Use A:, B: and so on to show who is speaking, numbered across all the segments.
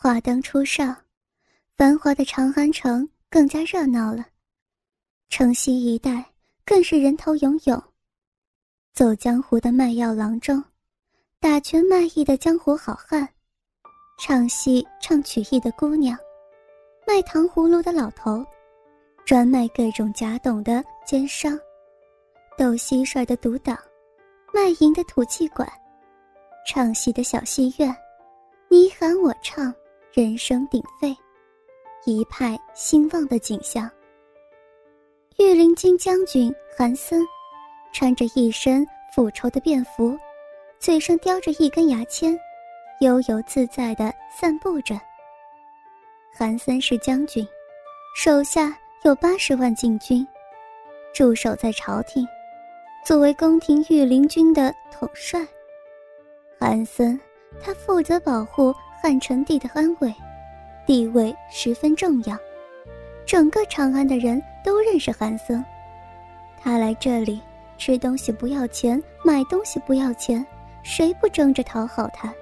A: 华灯初上，繁华的长安城更加热闹了。城西一带更是人头涌涌。走江湖的卖药郎中，打拳卖艺的江湖好汉，唱戏唱曲艺的姑娘，卖糖葫芦的老头，专卖各种假董的奸商，斗蟋蟀的独党，卖淫的土气馆，唱戏的小戏院，你喊我唱。人声鼎沸，一派兴旺的景象。御林军将军韩森，穿着一身腐臭的便服，嘴上叼着一根牙签，悠游自在地散步着。韩森是将军，手下有八十万禁军，驻守在朝廷，作为宫廷御林军的统帅。韩森，他负责保护。汉成帝的安危，地位十分重要。整个长安的人都认识韩森。他来这里吃东西不要钱，买东西不要钱，谁不争着讨好他？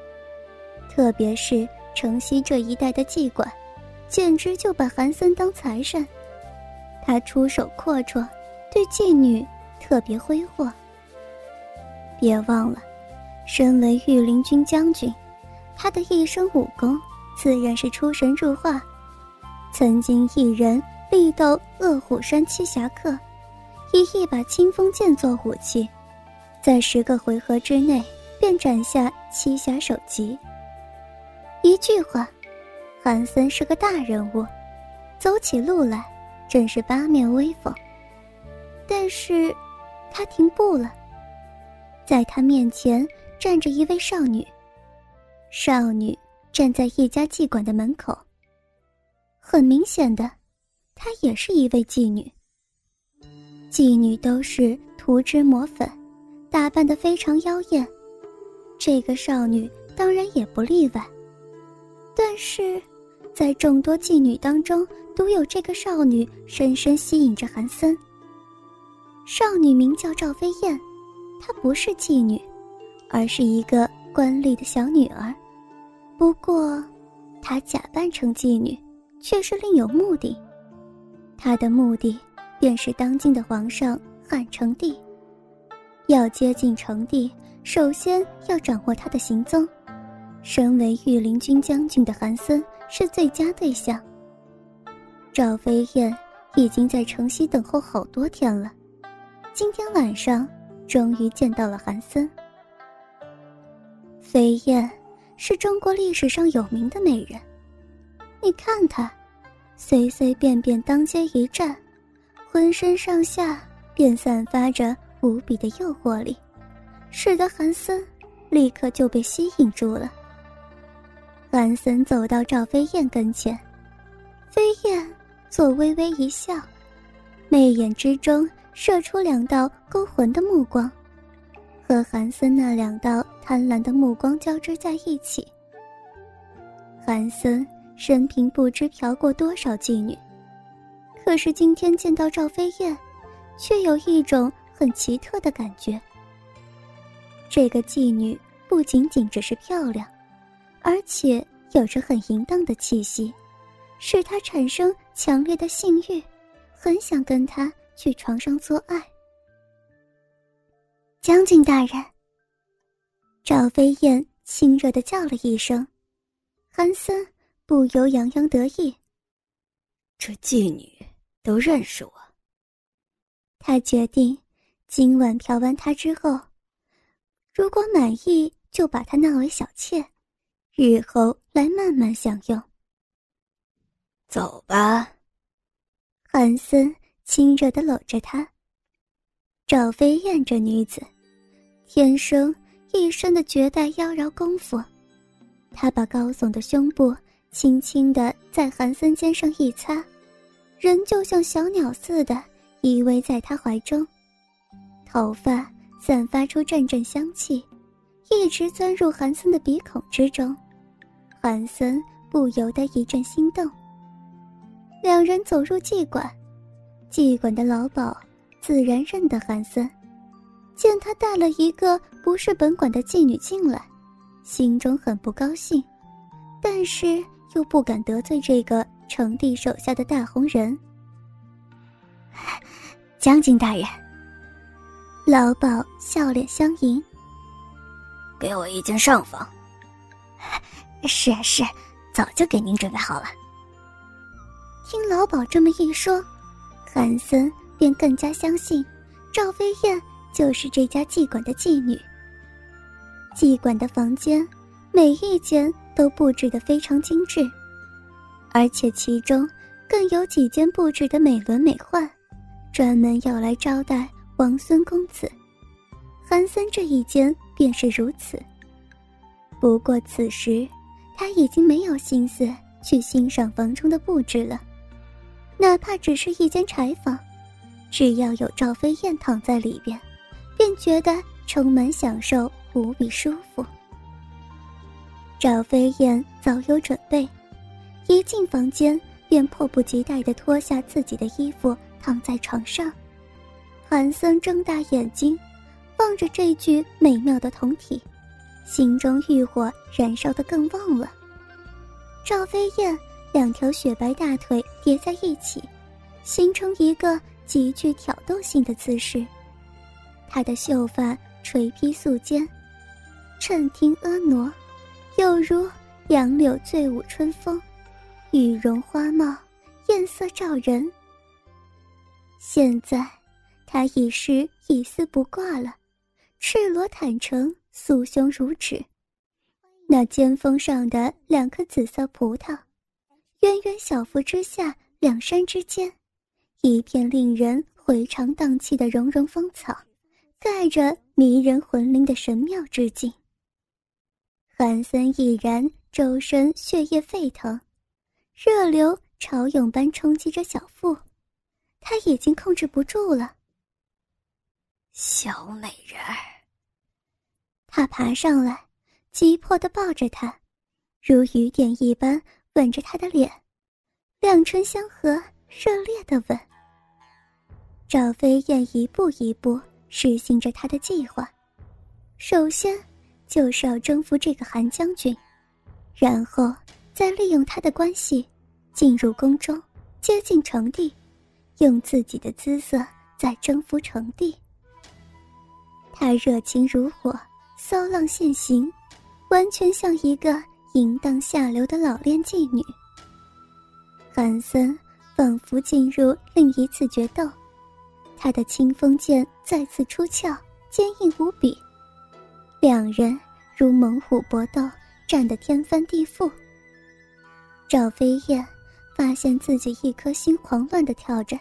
A: 特别是城西这一带的妓馆，简直就把韩森当财神。他出手阔绰，对妓女特别挥霍。别忘了，身为御林军将军。他的一身武功自然是出神入化，曾经一人力斗恶虎山七侠客，以一把清风剑做武器，在十个回合之内便斩下七侠首级。一句话，韩森是个大人物，走起路来真是八面威风。但是，他停步了，在他面前站着一位少女。少女站在一家妓馆的门口。很明显的，她也是一位妓女。妓女都是涂脂抹粉，打扮得非常妖艳，这个少女当然也不例外。但是，在众多妓女当中，独有这个少女深深吸引着韩森。少女名叫赵飞燕，她不是妓女，而是一个。官吏的小女儿，不过，她假扮成妓女，却是另有目的。她的目的便是当今的皇上汉成帝。要接近成帝，首先要掌握他的行踪。身为御林军将军的韩森是最佳对象。赵飞燕已经在城西等候好多天了，今天晚上终于见到了韩森。飞燕是中国历史上有名的美人，你看她，随随便便当街一站，浑身上下便散发着无比的诱惑力，使得韩森立刻就被吸引住了。韩森走到赵飞燕跟前，飞燕左微微一笑，媚眼之中射出两道勾魂的目光。和韩森那两道贪婪的目光交织在一起。韩森生平不知嫖过多少妓女，可是今天见到赵飞燕，却有一种很奇特的感觉。这个妓女不仅仅只是漂亮，而且有着很淫荡的气息，使他产生强烈的性欲，很想跟她去床上做爱。将军大人。赵飞燕亲热的叫了一声，韩森不由洋洋得意。
B: 这妓女都认识我。
A: 他决定，今晚嫖完她之后，如果满意，就把她纳为小妾，日后来慢慢享用。
B: 走吧。
A: 韩森亲热的搂着她。赵飞燕这女子。天生一身的绝代妖娆功夫，他把高耸的胸部轻轻的在韩森肩上一擦，人就像小鸟似的依偎在他怀中，头发散发出阵阵香气，一直钻入韩森的鼻孔之中，韩森不由得一阵心动。两人走入妓馆，妓馆的老鸨自然认得韩森。见他带了一个不是本馆的妓女进来，心中很不高兴，但是又不敢得罪这个成帝手下的大红人。
B: 将军大人，
A: 老鸨笑脸相迎。
B: 给我一间上房。是啊是，早就给您准备好了。
A: 听老鸨这么一说，韩森便更加相信赵飞燕就是这家妓馆的妓女。妓馆的房间，每一间都布置得非常精致，而且其中更有几间布置得美轮美奂，专门要来招待王孙公子。韩森这一间便是如此。不过此时，他已经没有心思去欣赏房中的布置了，哪怕只是一间柴房，只要有赵飞燕躺在里边，便觉得充满享受，无比舒服。赵飞燕早有准备，一进房间便迫不及待地脱下自己的衣服，躺在床上。韩森睁大眼睛，望着这具美妙的酮体。心中欲火燃烧得更旺了。赵飞燕两条雪白大腿叠在一起，形成一个极具挑逗性的姿势。她的秀发垂披素肩，衬听婀娜，有如杨柳醉舞春风，羽绒花帽，艳色照人。现在，她已是一丝不挂了，赤裸坦诚。素胸如纸，那尖峰上的两颗紫色葡萄，圆圆小腹之下，两山之间，一片令人回肠荡气的绒绒芳草，盖着迷人魂灵的神妙之境。韩森已然，周身血液沸腾，热流潮涌般冲击着小腹，他已经控制不住了。
B: 小美人儿。
A: 他爬上来，急迫地抱着她，如雨点一般吻着她的脸，两唇相合，热烈的吻。赵飞燕一步一步实行着他的计划，首先就是要征服这个韩将军，然后再利用他的关系进入宫中，接近成帝，用自己的姿色再征服成帝。他热情如火。骚浪现形，完全像一个淫荡下流的老练妓女。韩森仿佛进入另一次决斗，他的清风剑再次出鞘，坚硬无比。两人如猛虎搏斗，战得天翻地覆。赵飞燕发现自己一颗心狂乱地跳着，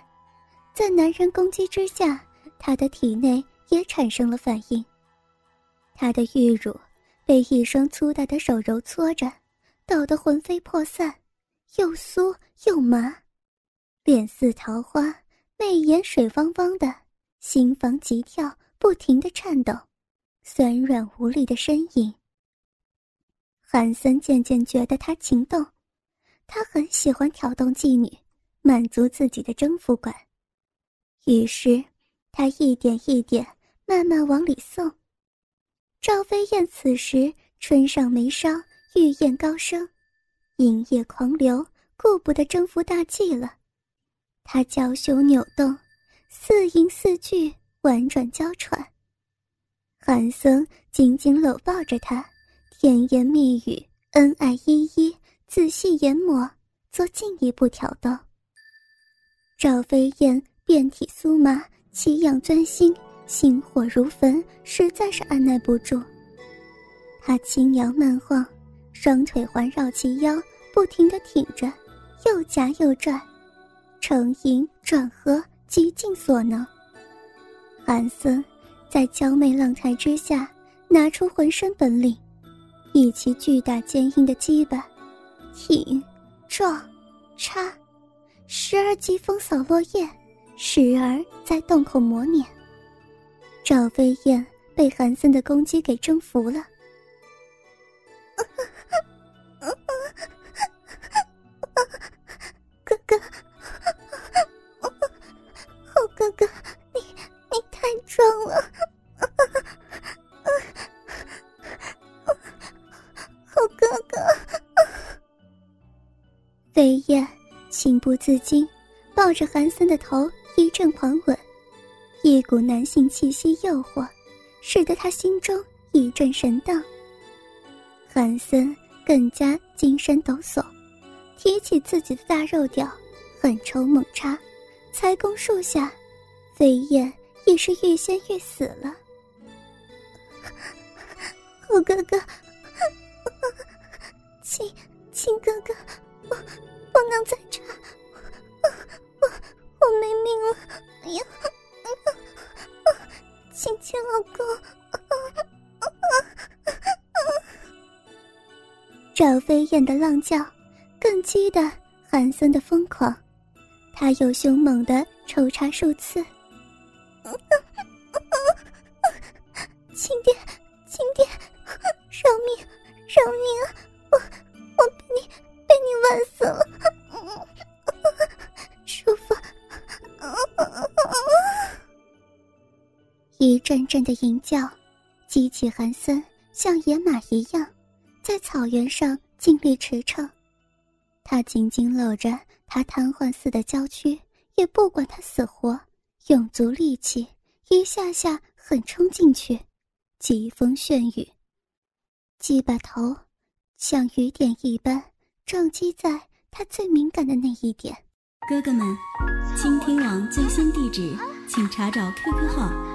A: 在男人攻击之下，她的体内也产生了反应。她的玉乳被一双粗大的手揉搓着，抖得魂飞魄散，又酥又麻，脸似桃花，媚眼水汪汪的，心房急跳，不停的颤抖，酸软无力的身影。韩森渐渐觉得她情动，他很喜欢挑动妓女，满足自己的征服感，于是他一点一点慢慢往里送。赵飞燕此时唇上眉梢玉焰高升，银液狂流，顾不得征服大计了。他娇羞扭动，似吟似句，婉转娇喘。韩森紧紧搂抱着他，甜言蜜语，恩爱依依，仔细研磨，做进一步挑逗。赵飞燕遍体酥麻，奇痒钻心。心火如焚，实在是按耐不住。他轻摇慢晃，双腿环绕其腰，不停地挺着，又夹又拽，成盈转合，极尽所能。韩森在娇媚浪态之下，拿出浑身本领，以其巨大坚硬的鸡巴，挺、撞、插，时而疾风扫落叶，时而在洞口磨碾。赵飞燕被韩森的攻击给征服了。不自禁抱着韩森的头一阵狂吻，一股男性气息诱惑，使得他心中一阵神荡。韩森更加精神抖擞，提起自己的大肉屌，狠抽猛插，才攻数下，飞燕也是欲仙欲死了。虎哥哥，亲亲哥哥，我不能再插，我没命了！哎呀，亲亲老公！赵飞燕的浪叫，更激得寒森的疯狂，他又凶猛的抽插数次。亲爹，亲爹，饶命，饶命一阵阵的吟叫，激起韩森像野马一样，在草原上尽力驰骋。他紧紧搂着他瘫痪似的娇躯，也不管他死活，用足力气，一下下狠冲进去。疾风旋雨，鸡把头像雨点一般撞击在他最敏感的那一点。
C: 哥哥们，倾听网最新地址，请查找 QQ 号